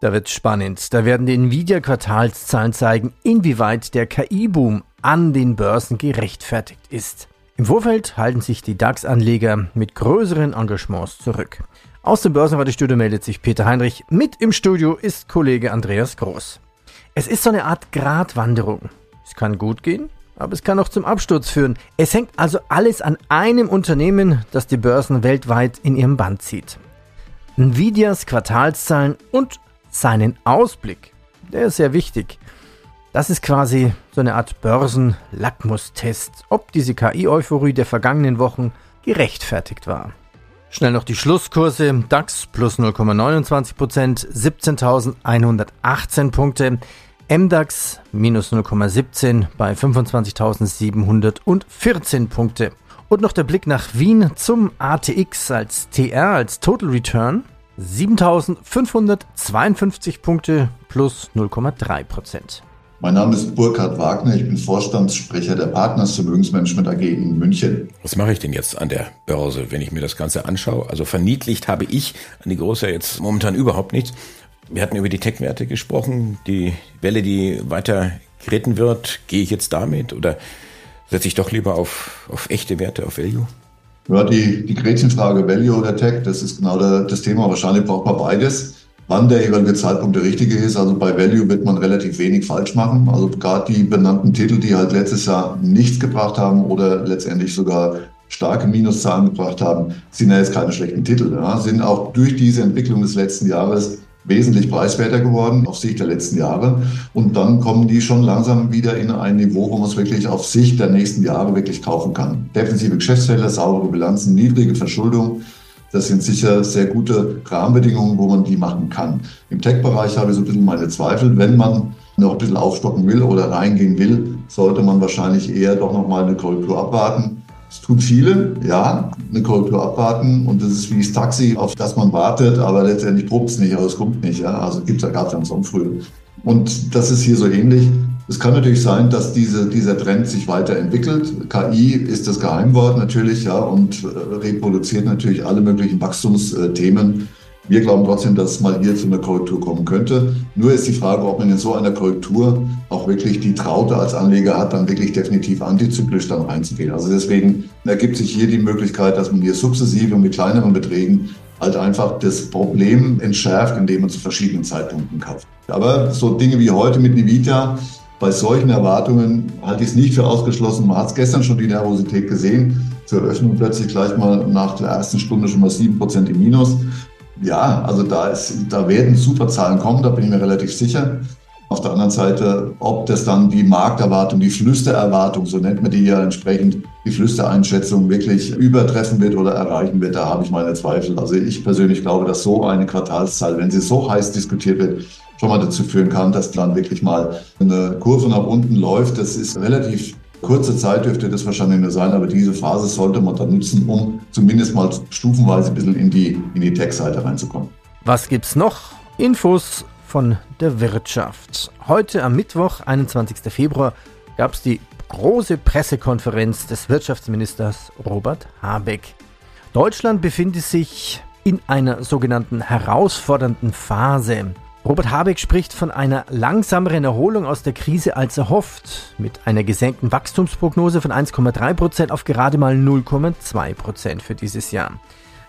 da wird's spannend. Da werden die Nvidia-Quartalszahlen zeigen, inwieweit der KI-Boom an den Börsen gerechtfertigt ist. Im Vorfeld halten sich die DAX-Anleger mit größeren Engagements zurück. Aus dem Börsenratestudio meldet sich Peter Heinrich. Mit im Studio ist Kollege Andreas Groß. Es ist so eine Art Gratwanderung. Es kann gut gehen, aber es kann auch zum Absturz führen. Es hängt also alles an einem Unternehmen, das die Börsen weltweit in ihrem Band zieht. Nvidias Quartalszahlen und seinen Ausblick. Der ist sehr wichtig. Das ist quasi so eine Art Börsen-Lackmustest, ob diese KI-Euphorie der vergangenen Wochen gerechtfertigt war. Schnell noch die Schlusskurse. DAX plus 0,29%, 17.118 Punkte. MDAX minus 0,17 bei 25.714 Punkte. Und noch der Blick nach Wien zum ATX als TR, als Total Return. 7552 Punkte plus 0,3 Prozent. Mein Name ist Burkhard Wagner, ich bin Vorstandssprecher der Partners Vermögensmanagement AG in München. Was mache ich denn jetzt an der Börse, wenn ich mir das Ganze anschaue? Also verniedlicht habe ich an die Große jetzt momentan überhaupt nichts. Wir hatten über die Tech-Werte gesprochen, die Welle, die weiter geritten wird. Gehe ich jetzt damit oder setze ich doch lieber auf, auf echte Werte, auf Value? Ja, die, die Gretchenfrage Value oder Tech, das ist genau der, das Thema. Wahrscheinlich braucht man beides. Wann der jeweilige Zeitpunkt der richtige ist, also bei Value wird man relativ wenig falsch machen. Also gerade die benannten Titel, die halt letztes Jahr nichts gebracht haben oder letztendlich sogar starke Minuszahlen gebracht haben, sind ja jetzt keine schlechten Titel. Ja. Sind auch durch diese Entwicklung des letzten Jahres wesentlich preiswerter geworden auf Sicht der letzten Jahre. Und dann kommen die schon langsam wieder in ein Niveau, wo man es wirklich auf Sicht der nächsten Jahre wirklich kaufen kann. Defensive Geschäftsfelder, saubere Bilanzen, niedrige Verschuldung. Das sind sicher sehr gute Rahmenbedingungen, wo man die machen kann. Im Tech-Bereich habe ich so ein bisschen meine Zweifel. Wenn man noch ein bisschen aufstocken will oder reingehen will, sollte man wahrscheinlich eher doch noch mal eine Korrektur abwarten es tun viele, ja, eine Korrektur abwarten und das ist wie das Taxi, auf das man wartet, aber letztendlich probt es nicht, aber es kommt nicht. Ja? Also gibt es gab es am Sonntag früher. Und das ist hier so ähnlich. Es kann natürlich sein, dass diese, dieser Trend sich weiterentwickelt. KI ist das Geheimwort natürlich, ja, und äh, reproduziert natürlich alle möglichen Wachstumsthemen wir glauben trotzdem, dass es mal hier zu einer Korrektur kommen könnte. Nur ist die Frage, ob man in so einer Korrektur auch wirklich die Traute als Anleger hat, dann wirklich definitiv antizyklisch dann reinzugehen. Also deswegen ergibt sich hier die Möglichkeit, dass man hier sukzessive mit kleineren Beträgen halt einfach das Problem entschärft, indem man zu verschiedenen Zeitpunkten kauft. Aber so Dinge wie heute mit Nvidia, bei solchen Erwartungen halte ich es nicht für ausgeschlossen. Man hat es gestern schon die Nervosität gesehen. Zur Eröffnung plötzlich gleich mal nach der ersten Stunde schon mal sieben Prozent im Minus. Ja, also da, ist, da werden super Zahlen kommen, da bin ich mir relativ sicher. Auf der anderen Seite, ob das dann die Markterwartung, die Flüstererwartung, so nennt man die ja entsprechend, die Flüstereinschätzung wirklich übertreffen wird oder erreichen wird, da habe ich meine Zweifel. Also ich persönlich glaube, dass so eine Quartalszahl, wenn sie so heiß diskutiert wird, schon mal dazu führen kann, dass dann wirklich mal eine Kurve nach unten läuft. Das ist relativ Kurze Zeit dürfte das wahrscheinlich nur sein, aber diese Phase sollte man dann nutzen, um zumindest mal stufenweise ein bisschen in die, in die Tech-Seite reinzukommen. Was gibt's noch? Infos von der Wirtschaft. Heute am Mittwoch, 21. Februar, gab es die große Pressekonferenz des Wirtschaftsministers Robert Habeck. Deutschland befindet sich in einer sogenannten herausfordernden Phase. Robert Habeck spricht von einer langsameren Erholung aus der Krise als erhofft, mit einer gesenkten Wachstumsprognose von 1,3 Prozent auf gerade mal 0,2 Prozent für dieses Jahr.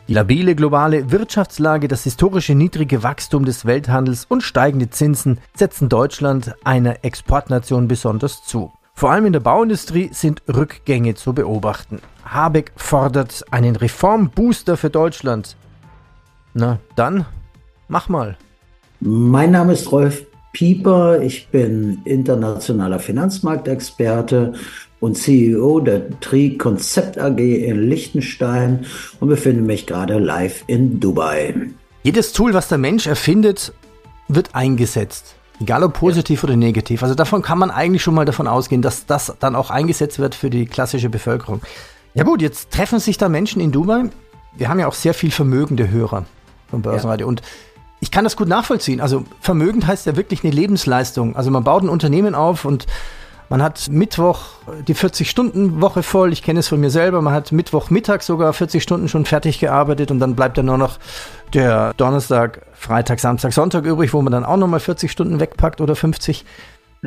Die labile globale Wirtschaftslage, das historische niedrige Wachstum des Welthandels und steigende Zinsen setzen Deutschland einer Exportnation besonders zu. Vor allem in der Bauindustrie sind Rückgänge zu beobachten. Habeck fordert einen Reformbooster für Deutschland. Na, dann mach mal. Mein Name ist Rolf Pieper. Ich bin internationaler Finanzmarktexperte und CEO der Tri Konzept AG in Liechtenstein und befinde mich gerade live in Dubai. Jedes Tool, was der Mensch erfindet, wird eingesetzt. Egal ob positiv ja. oder negativ. Also davon kann man eigentlich schon mal davon ausgehen, dass das dann auch eingesetzt wird für die klassische Bevölkerung. Ja gut, jetzt treffen sich da Menschen in Dubai. Wir haben ja auch sehr viel vermögende Hörer vom Börsenradio. Ja. Und ich kann das gut nachvollziehen. Also vermögend heißt ja wirklich eine Lebensleistung. Also man baut ein Unternehmen auf und man hat Mittwoch die 40-Stunden-Woche voll. Ich kenne es von mir selber. Man hat Mittwochmittag sogar 40 Stunden schon fertig gearbeitet und dann bleibt ja nur noch der Donnerstag, Freitag, Samstag, Sonntag übrig, wo man dann auch nochmal 40 Stunden wegpackt oder 50.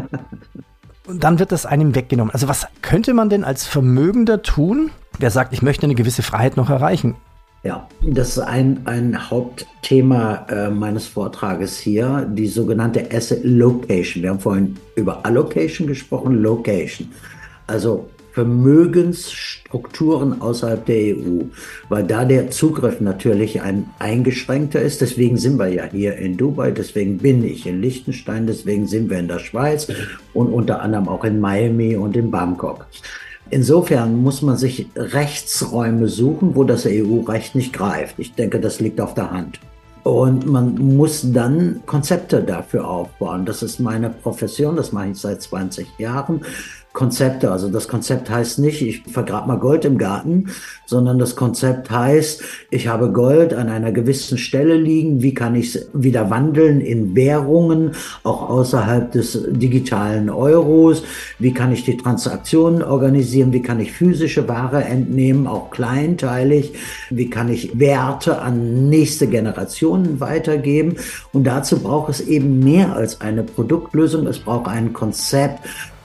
Und dann wird das einem weggenommen. Also was könnte man denn als Vermögender tun, der sagt, ich möchte eine gewisse Freiheit noch erreichen? Ja, das ist ein, ein Hauptthema äh, meines Vortrages hier, die sogenannte Asset Location. Wir haben vorhin über Allocation gesprochen, Location. Also Vermögensstrukturen außerhalb der EU, weil da der Zugriff natürlich ein eingeschränkter ist. Deswegen sind wir ja hier in Dubai, deswegen bin ich in Liechtenstein, deswegen sind wir in der Schweiz und unter anderem auch in Miami und in Bangkok. Insofern muss man sich Rechtsräume suchen, wo das EU-Recht nicht greift. Ich denke, das liegt auf der Hand. Und man muss dann Konzepte dafür aufbauen. Das ist meine Profession, das mache ich seit 20 Jahren. Konzepte. Also das Konzept heißt nicht, ich vergrab mal Gold im Garten, sondern das Konzept heißt, ich habe Gold an einer gewissen Stelle liegen. Wie kann ich es wieder wandeln in Währungen, auch außerhalb des digitalen Euros? Wie kann ich die Transaktionen organisieren? Wie kann ich physische Ware entnehmen, auch kleinteilig? Wie kann ich Werte an nächste Generationen weitergeben? Und dazu braucht es eben mehr als eine Produktlösung. Es braucht ein Konzept,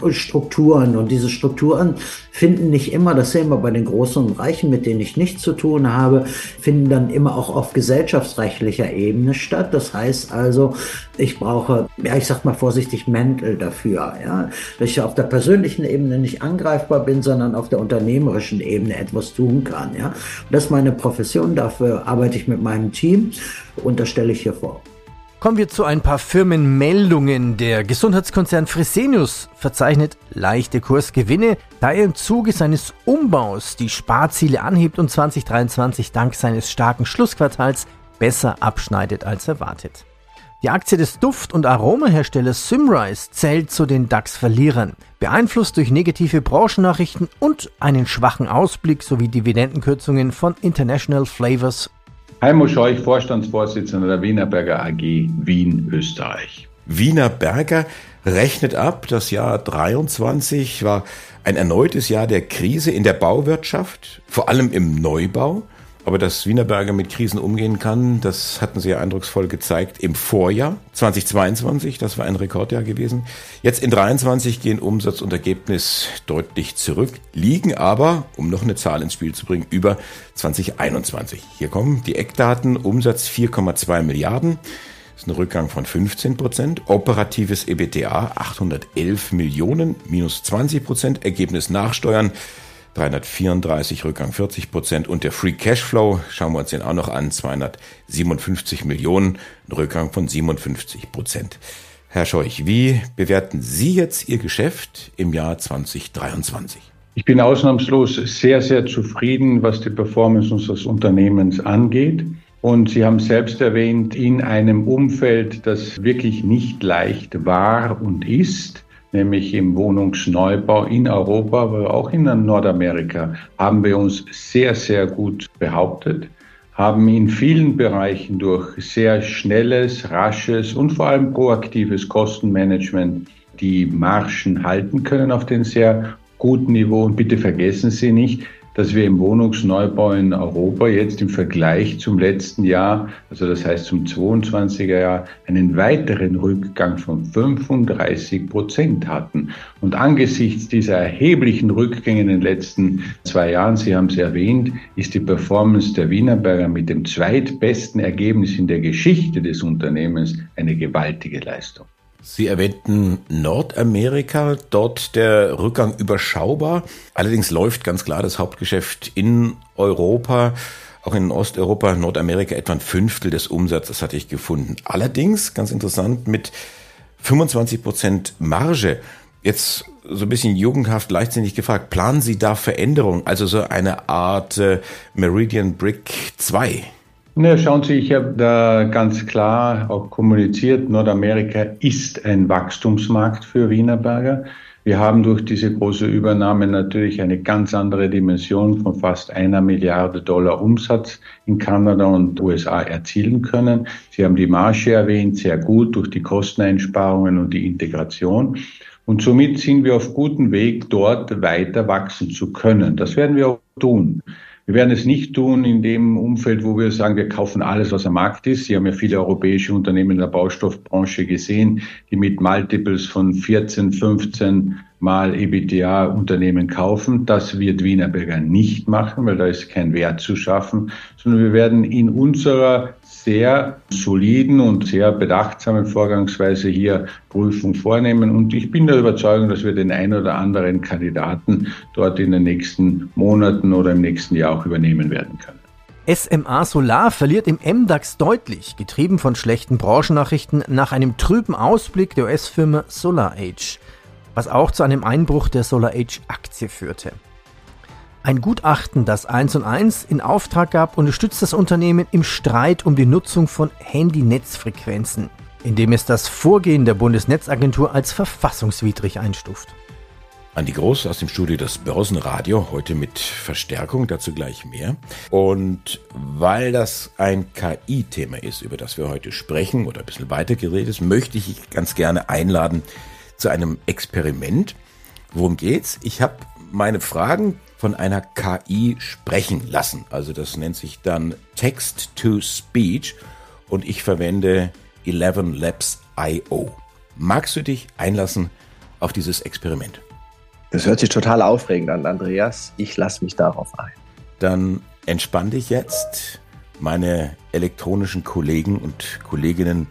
Strukturen. Und diese Strukturen finden nicht immer, das sehen wir bei den Großen und Reichen, mit denen ich nichts zu tun habe, finden dann immer auch auf gesellschaftsrechtlicher Ebene statt. Das heißt also, ich brauche, ja, ich sag mal vorsichtig, Mäntel dafür, ja, dass ich auf der persönlichen Ebene nicht angreifbar bin, sondern auf der unternehmerischen Ebene etwas tun kann, ja. Und das ist meine Profession, dafür arbeite ich mit meinem Team und das stelle ich hier vor. Kommen wir zu ein paar Firmenmeldungen. Der Gesundheitskonzern Fresenius verzeichnet leichte Kursgewinne, da er im Zuge seines Umbaus die Sparziele anhebt und 2023 dank seines starken Schlussquartals besser abschneidet als erwartet. Die Aktie des Duft- und Aromaherstellers Symrise zählt zu den DAX-Verlierern, beeinflusst durch negative Branchennachrichten und einen schwachen Ausblick sowie Dividendenkürzungen von International Flavors Heimo Scheuch, Vorstandsvorsitzender der Wienerberger AG Wien, Österreich. Wienerberger rechnet ab, das Jahr 23 war ein erneutes Jahr der Krise in der Bauwirtschaft, vor allem im Neubau. Aber dass Wienerberger mit Krisen umgehen kann, das hatten sie ja eindrucksvoll gezeigt im Vorjahr 2022. Das war ein Rekordjahr gewesen. Jetzt in 23 gehen Umsatz und Ergebnis deutlich zurück, liegen aber, um noch eine Zahl ins Spiel zu bringen, über 2021. Hier kommen die Eckdaten. Umsatz 4,2 Milliarden. Das ist ein Rückgang von 15 Prozent. Operatives EBTA 811 Millionen, minus 20 Prozent. Ergebnis nachsteuern 334, Rückgang 40 Prozent und der Free Cashflow, schauen wir uns den auch noch an, 257 Millionen, ein Rückgang von 57 Prozent. Herr Scheuch, wie bewerten Sie jetzt Ihr Geschäft im Jahr 2023? Ich bin ausnahmslos sehr, sehr zufrieden, was die Performance unseres Unternehmens angeht. Und Sie haben selbst erwähnt, in einem Umfeld, das wirklich nicht leicht war und ist, nämlich im Wohnungsneubau in Europa, aber auch in Nordamerika, haben wir uns sehr, sehr gut behauptet, haben in vielen Bereichen durch sehr schnelles, rasches und vor allem proaktives Kostenmanagement die Margen halten können auf den sehr guten Niveau. Und bitte vergessen Sie nicht, dass wir im Wohnungsneubau in Europa jetzt im Vergleich zum letzten Jahr, also das heißt zum 22er Jahr, einen weiteren Rückgang von 35 Prozent hatten. Und angesichts dieser erheblichen Rückgänge in den letzten zwei Jahren, Sie haben es erwähnt, ist die Performance der Wienerberger mit dem zweitbesten Ergebnis in der Geschichte des Unternehmens eine gewaltige Leistung. Sie erwähnten Nordamerika, dort der Rückgang überschaubar. Allerdings läuft ganz klar das Hauptgeschäft in Europa, auch in Osteuropa, Nordamerika etwa ein Fünftel des Umsatzes hatte ich gefunden. Allerdings, ganz interessant, mit 25 Prozent Marge. Jetzt so ein bisschen jugendhaft, leichtsinnig gefragt, planen Sie da Veränderungen, also so eine Art äh, Meridian Brick 2? Ne, schauen Sie, ich habe da ganz klar auch kommuniziert, Nordamerika ist ein Wachstumsmarkt für Wienerberger. Wir haben durch diese große Übernahme natürlich eine ganz andere Dimension von fast einer Milliarde Dollar Umsatz in Kanada und USA erzielen können. Sie haben die Marge erwähnt, sehr gut durch die Kosteneinsparungen und die Integration. Und somit sind wir auf gutem Weg, dort weiter wachsen zu können. Das werden wir auch tun. Wir werden es nicht tun in dem Umfeld, wo wir sagen, wir kaufen alles, was am Markt ist. Sie haben ja viele europäische Unternehmen in der Baustoffbranche gesehen, die mit Multiples von 14, 15 mal EBITDA Unternehmen kaufen. Das wird Wienerberger nicht machen, weil da ist kein Wert zu schaffen, sondern wir werden in unserer sehr soliden und sehr bedachtsamen Vorgangsweise hier Prüfung vornehmen. Und ich bin der Überzeugung, dass wir den ein oder anderen Kandidaten dort in den nächsten Monaten oder im nächsten Jahr auch übernehmen werden können. SMA Solar verliert im MDAX deutlich, getrieben von schlechten Branchennachrichten nach einem trüben Ausblick der US-Firma SolarAge was auch zu einem Einbruch der SolarAge-Aktie führte. Ein Gutachten, das 1 und 1 in Auftrag gab, unterstützt das Unternehmen im Streit um die Nutzung von Handynetzfrequenzen, indem es das Vorgehen der Bundesnetzagentur als verfassungswidrig einstuft. Andi Groß aus dem Studio Das Börsenradio, heute mit Verstärkung, dazu gleich mehr. Und weil das ein KI-Thema ist, über das wir heute sprechen oder ein bisschen weiter geredet ist, möchte ich ganz gerne einladen, zu einem Experiment. Worum geht's? Ich habe meine Fragen von einer KI sprechen lassen. Also das nennt sich dann Text to Speech und ich verwende 11 Labs IO. Magst du dich einlassen auf dieses Experiment? Das hört sich total aufregend an, Andreas. Ich lasse mich darauf ein. Dann entspann dich jetzt. Meine elektronischen Kollegen und Kolleginnen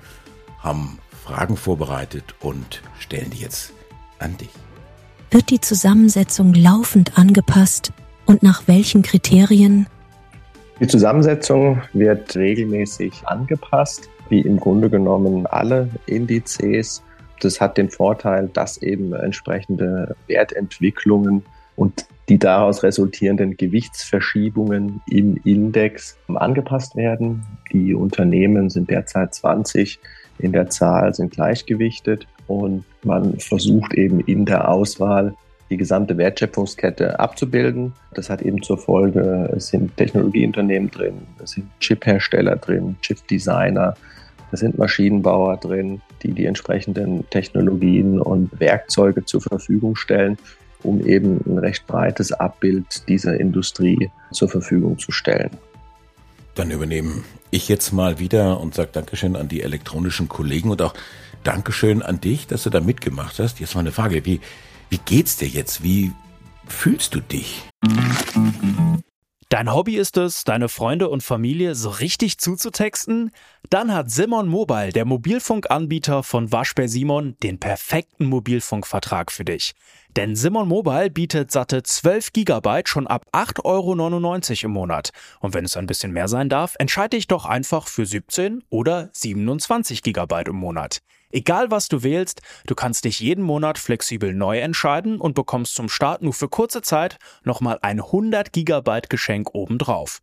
haben Fragen vorbereitet und stellen die jetzt an dich. Wird die Zusammensetzung laufend angepasst und nach welchen Kriterien? Die Zusammensetzung wird regelmäßig angepasst, wie im Grunde genommen alle Indizes. Das hat den Vorteil, dass eben entsprechende Wertentwicklungen und die daraus resultierenden Gewichtsverschiebungen im Index angepasst werden. Die Unternehmen sind derzeit 20 in der Zahl sind gleichgewichtet und man versucht eben in der Auswahl die gesamte Wertschöpfungskette abzubilden. Das hat eben zur Folge, es sind Technologieunternehmen drin, es sind Chiphersteller drin, Chipdesigner, es sind Maschinenbauer drin, die die entsprechenden Technologien und Werkzeuge zur Verfügung stellen, um eben ein recht breites Abbild dieser Industrie zur Verfügung zu stellen. Dann übernehmen ich jetzt mal wieder und sage Dankeschön an die elektronischen Kollegen und auch Dankeschön an dich, dass du da mitgemacht hast. Jetzt mal eine Frage, wie, wie geht's dir jetzt? Wie fühlst du dich? Dein Hobby ist es, deine Freunde und Familie so richtig zuzutexten? Dann hat Simon Mobile, der Mobilfunkanbieter von Waschbär Simon, den perfekten Mobilfunkvertrag für dich. Denn Simon Mobile bietet satte 12 GB schon ab 8,99 Euro im Monat. Und wenn es ein bisschen mehr sein darf, entscheide dich doch einfach für 17 oder 27 GB im Monat. Egal was du wählst, du kannst dich jeden Monat flexibel neu entscheiden und bekommst zum Start nur für kurze Zeit nochmal ein 100 GB Geschenk obendrauf.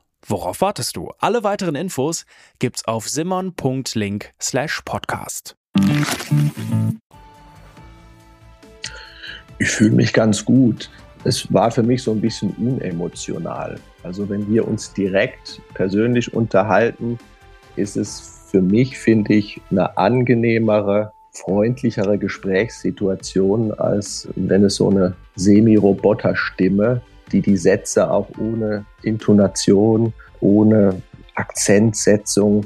Worauf wartest du? Alle weiteren Infos gibt's auf simon.link slash podcast. Ich fühle mich ganz gut. Es war für mich so ein bisschen unemotional. Also wenn wir uns direkt persönlich unterhalten, ist es für mich, finde ich, eine angenehmere, freundlichere Gesprächssituation, als wenn es so eine Semi-Roboter-Stimme, die die Sätze auch ohne Intonation, ohne Akzentsetzung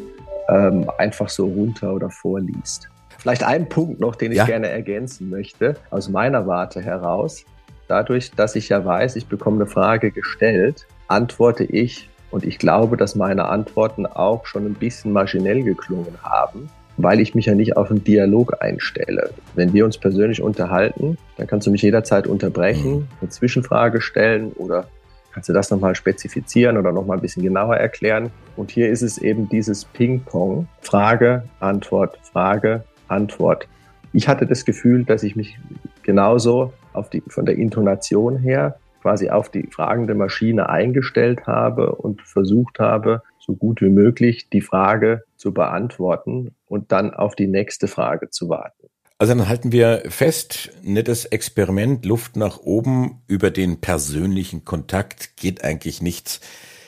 ähm, einfach so runter oder vorliest. Vielleicht ein Punkt noch, den ich ja. gerne ergänzen möchte, aus meiner Warte heraus. Dadurch, dass ich ja weiß, ich bekomme eine Frage gestellt, antworte ich und ich glaube, dass meine Antworten auch schon ein bisschen maschinell geklungen haben, weil ich mich ja nicht auf einen Dialog einstelle. Wenn wir uns persönlich unterhalten, dann kannst du mich jederzeit unterbrechen, mhm. eine Zwischenfrage stellen oder kannst du das nochmal spezifizieren oder nochmal ein bisschen genauer erklären. Und hier ist es eben dieses Ping-Pong. Frage, Antwort, Frage, Antwort. Ich hatte das Gefühl, dass ich mich genauso auf die, von der Intonation her quasi auf die fragende Maschine eingestellt habe und versucht habe, so gut wie möglich die Frage zu beantworten und dann auf die nächste Frage zu warten. Also dann halten wir fest, nettes Experiment, Luft nach oben, über den persönlichen Kontakt geht eigentlich nichts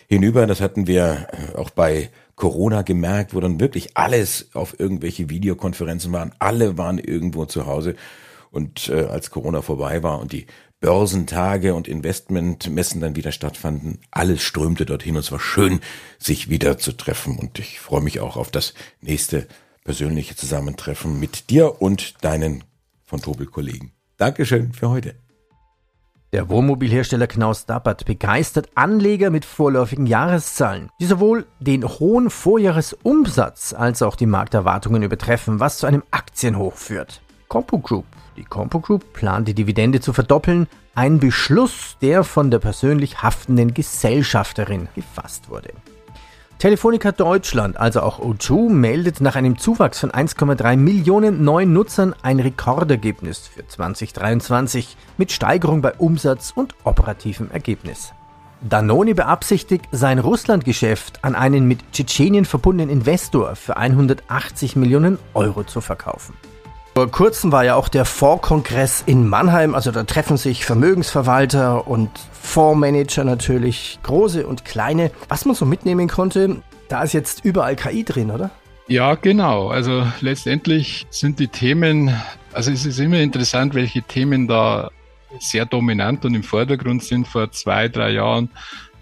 hinüber. Das hatten wir auch bei Corona gemerkt, wo dann wirklich alles auf irgendwelche Videokonferenzen waren. Alle waren irgendwo zu Hause. Und äh, als Corona vorbei war und die Börsentage und Investmentmessen dann wieder stattfanden. Alles strömte dorthin und es war schön, sich wieder zu treffen. Und ich freue mich auch auf das nächste persönliche Zusammentreffen mit dir und deinen von Tobel Kollegen. Dankeschön für heute. Der Wohnmobilhersteller Knaus Dappert begeistert Anleger mit vorläufigen Jahreszahlen, die sowohl den hohen Vorjahresumsatz als auch die Markterwartungen übertreffen, was zu einem Aktienhoch führt. Compu Group die Compo Group plant die Dividende zu verdoppeln, ein Beschluss, der von der persönlich haftenden Gesellschafterin gefasst wurde. Telefonica Deutschland, also auch O2, meldet nach einem Zuwachs von 1,3 Millionen neuen Nutzern ein Rekordergebnis für 2023 mit Steigerung bei Umsatz und operativem Ergebnis. Danone beabsichtigt, sein Russlandgeschäft an einen mit Tschetschenien verbundenen Investor für 180 Millionen Euro zu verkaufen. Vor kurzem war ja auch der Fondskongress in Mannheim, also da treffen sich Vermögensverwalter und Fondsmanager natürlich, große und kleine. Was man so mitnehmen konnte, da ist jetzt überall KI drin, oder? Ja, genau. Also letztendlich sind die Themen, also es ist immer interessant, welche Themen da sehr dominant und im Vordergrund sind. Vor zwei, drei Jahren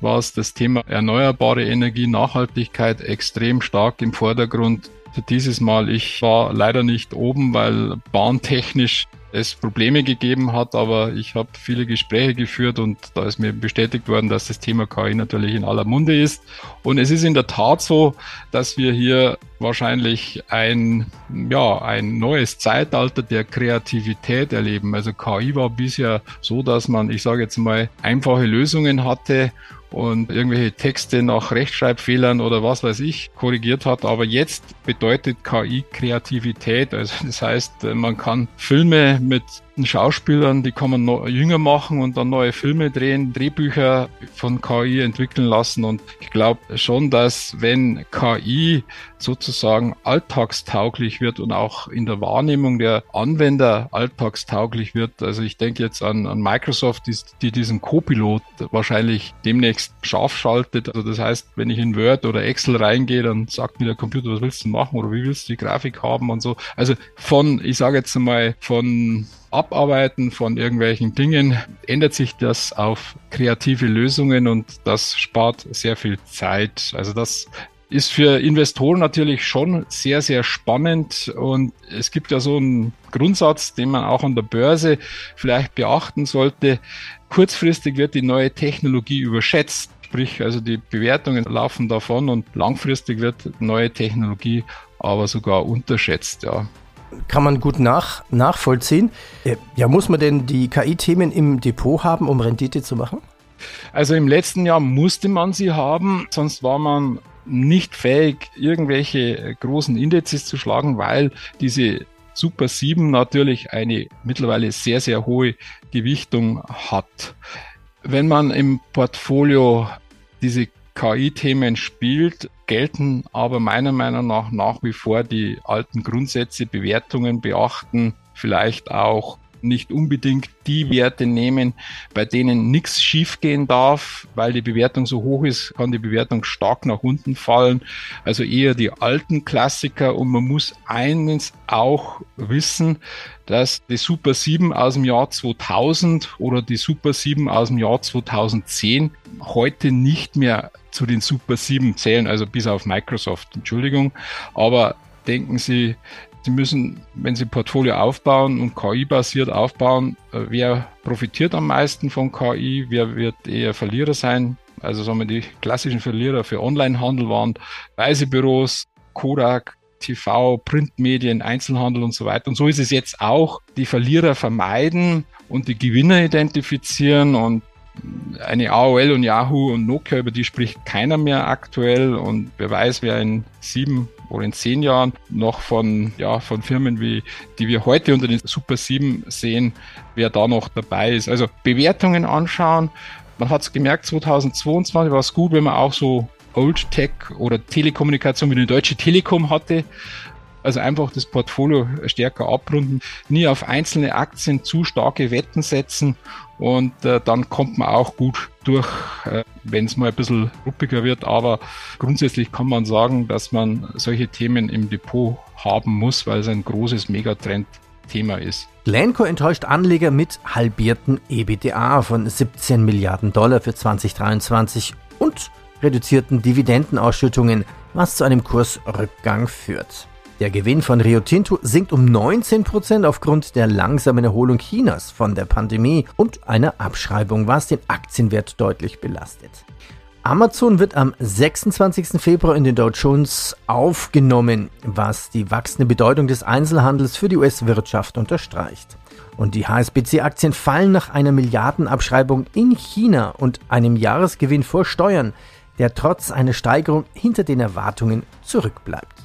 war es das Thema erneuerbare Energie, Nachhaltigkeit extrem stark im Vordergrund dieses Mal. Ich war leider nicht oben, weil bahntechnisch es Probleme gegeben hat, aber ich habe viele Gespräche geführt und da ist mir bestätigt worden, dass das Thema KI natürlich in aller Munde ist. Und es ist in der Tat so, dass wir hier wahrscheinlich ein, ja, ein neues Zeitalter der Kreativität erleben. Also KI war bisher so, dass man, ich sage jetzt mal, einfache Lösungen hatte und irgendwelche Texte nach Rechtschreibfehlern oder was weiß ich korrigiert hat. Aber jetzt bedeutet KI Kreativität. Also das heißt, man kann Filme mit Schauspielern, die kann man noch jünger machen und dann neue Filme drehen, Drehbücher von KI entwickeln lassen. Und ich glaube schon, dass wenn KI sozusagen alltagstauglich wird und auch in der Wahrnehmung der Anwender alltagstauglich wird, also ich denke jetzt an, an Microsoft, die, die diesen Copilot wahrscheinlich demnächst scharf schaltet. Also das heißt, wenn ich in Word oder Excel reingehe, dann sagt mir der Computer, was willst du machen oder wie willst du die Grafik haben und so. Also von, ich sage jetzt mal, von Abarbeiten von irgendwelchen Dingen ändert sich das auf kreative Lösungen und das spart sehr viel Zeit. Also das ist für Investoren natürlich schon sehr, sehr spannend und es gibt ja so einen Grundsatz, den man auch an der Börse vielleicht beachten sollte. Kurzfristig wird die neue Technologie überschätzt. Sprich, also die Bewertungen laufen davon und langfristig wird neue Technologie aber sogar unterschätzt, ja kann man gut nach, nachvollziehen. Äh, ja, muss man denn die KI-Themen im Depot haben, um Rendite zu machen? Also im letzten Jahr musste man sie haben, sonst war man nicht fähig, irgendwelche großen Indizes zu schlagen, weil diese Super 7 natürlich eine mittlerweile sehr, sehr hohe Gewichtung hat. Wenn man im Portfolio diese KI-Themen spielt, gelten aber meiner Meinung nach nach wie vor die alten Grundsätze, Bewertungen beachten, vielleicht auch nicht unbedingt die Werte nehmen, bei denen nichts schiefgehen darf, weil die Bewertung so hoch ist, kann die Bewertung stark nach unten fallen. Also eher die alten Klassiker und man muss eines auch wissen, dass die Super 7 aus dem Jahr 2000 oder die Super 7 aus dem Jahr 2010 heute nicht mehr zu den Super 7 zählen, also bis auf Microsoft, Entschuldigung. Aber denken Sie, Sie müssen, wenn Sie Portfolio aufbauen und KI-basiert aufbauen, äh, wer profitiert am meisten von KI, wer wird eher Verlierer sein? Also sagen wir, die klassischen Verlierer für Onlinehandel waren Reisebüros, Kodak, TV, Printmedien, Einzelhandel und so weiter. Und so ist es jetzt auch. Die Verlierer vermeiden und die Gewinner identifizieren und eine AOL und Yahoo und Nokia, über die spricht keiner mehr aktuell und wer weiß, wer in sieben oder in zehn Jahren noch von, ja, von Firmen wie, die wir heute unter den Super 7 sehen, wer da noch dabei ist. Also Bewertungen anschauen. Man hat es gemerkt, 2022 war es gut, wenn man auch so Old Tech oder Telekommunikation wie die Deutsche Telekom hatte. Also einfach das Portfolio stärker abrunden, nie auf einzelne Aktien zu starke Wetten setzen und äh, dann kommt man auch gut durch, äh, wenn es mal ein bisschen ruppiger wird. Aber grundsätzlich kann man sagen, dass man solche Themen im Depot haben muss, weil es ein großes Megatrend-Thema ist. Glencore enttäuscht Anleger mit halbierten EBITDA von 17 Milliarden Dollar für 2023 und reduzierten Dividendenausschüttungen, was zu einem Kursrückgang führt. Der Gewinn von Rio Tinto sinkt um 19% aufgrund der langsamen Erholung Chinas von der Pandemie und einer Abschreibung, was den Aktienwert deutlich belastet. Amazon wird am 26. Februar in den Dow Jones aufgenommen, was die wachsende Bedeutung des Einzelhandels für die US-Wirtschaft unterstreicht. Und die HSBC-Aktien fallen nach einer Milliardenabschreibung in China und einem Jahresgewinn vor Steuern, der trotz einer Steigerung hinter den Erwartungen zurückbleibt.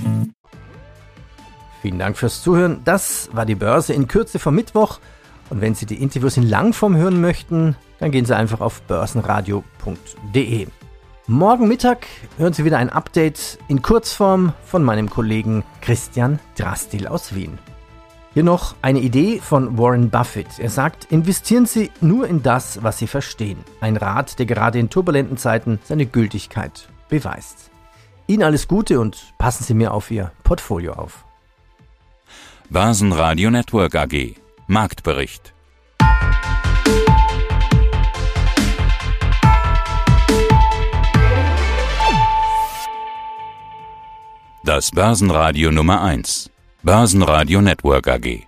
Vielen Dank fürs Zuhören. Das war die Börse in Kürze vom Mittwoch. Und wenn Sie die Interviews in Langform hören möchten, dann gehen Sie einfach auf börsenradio.de. Morgen Mittag hören Sie wieder ein Update in Kurzform von meinem Kollegen Christian Drastil aus Wien. Hier noch eine Idee von Warren Buffett. Er sagt, investieren Sie nur in das, was Sie verstehen. Ein Rat, der gerade in turbulenten Zeiten seine Gültigkeit beweist. Ihnen alles Gute und passen Sie mir auf Ihr Portfolio auf. Basen Network AG Marktbericht. Das Börsenradio Nummer 1 Börsenradio Network AG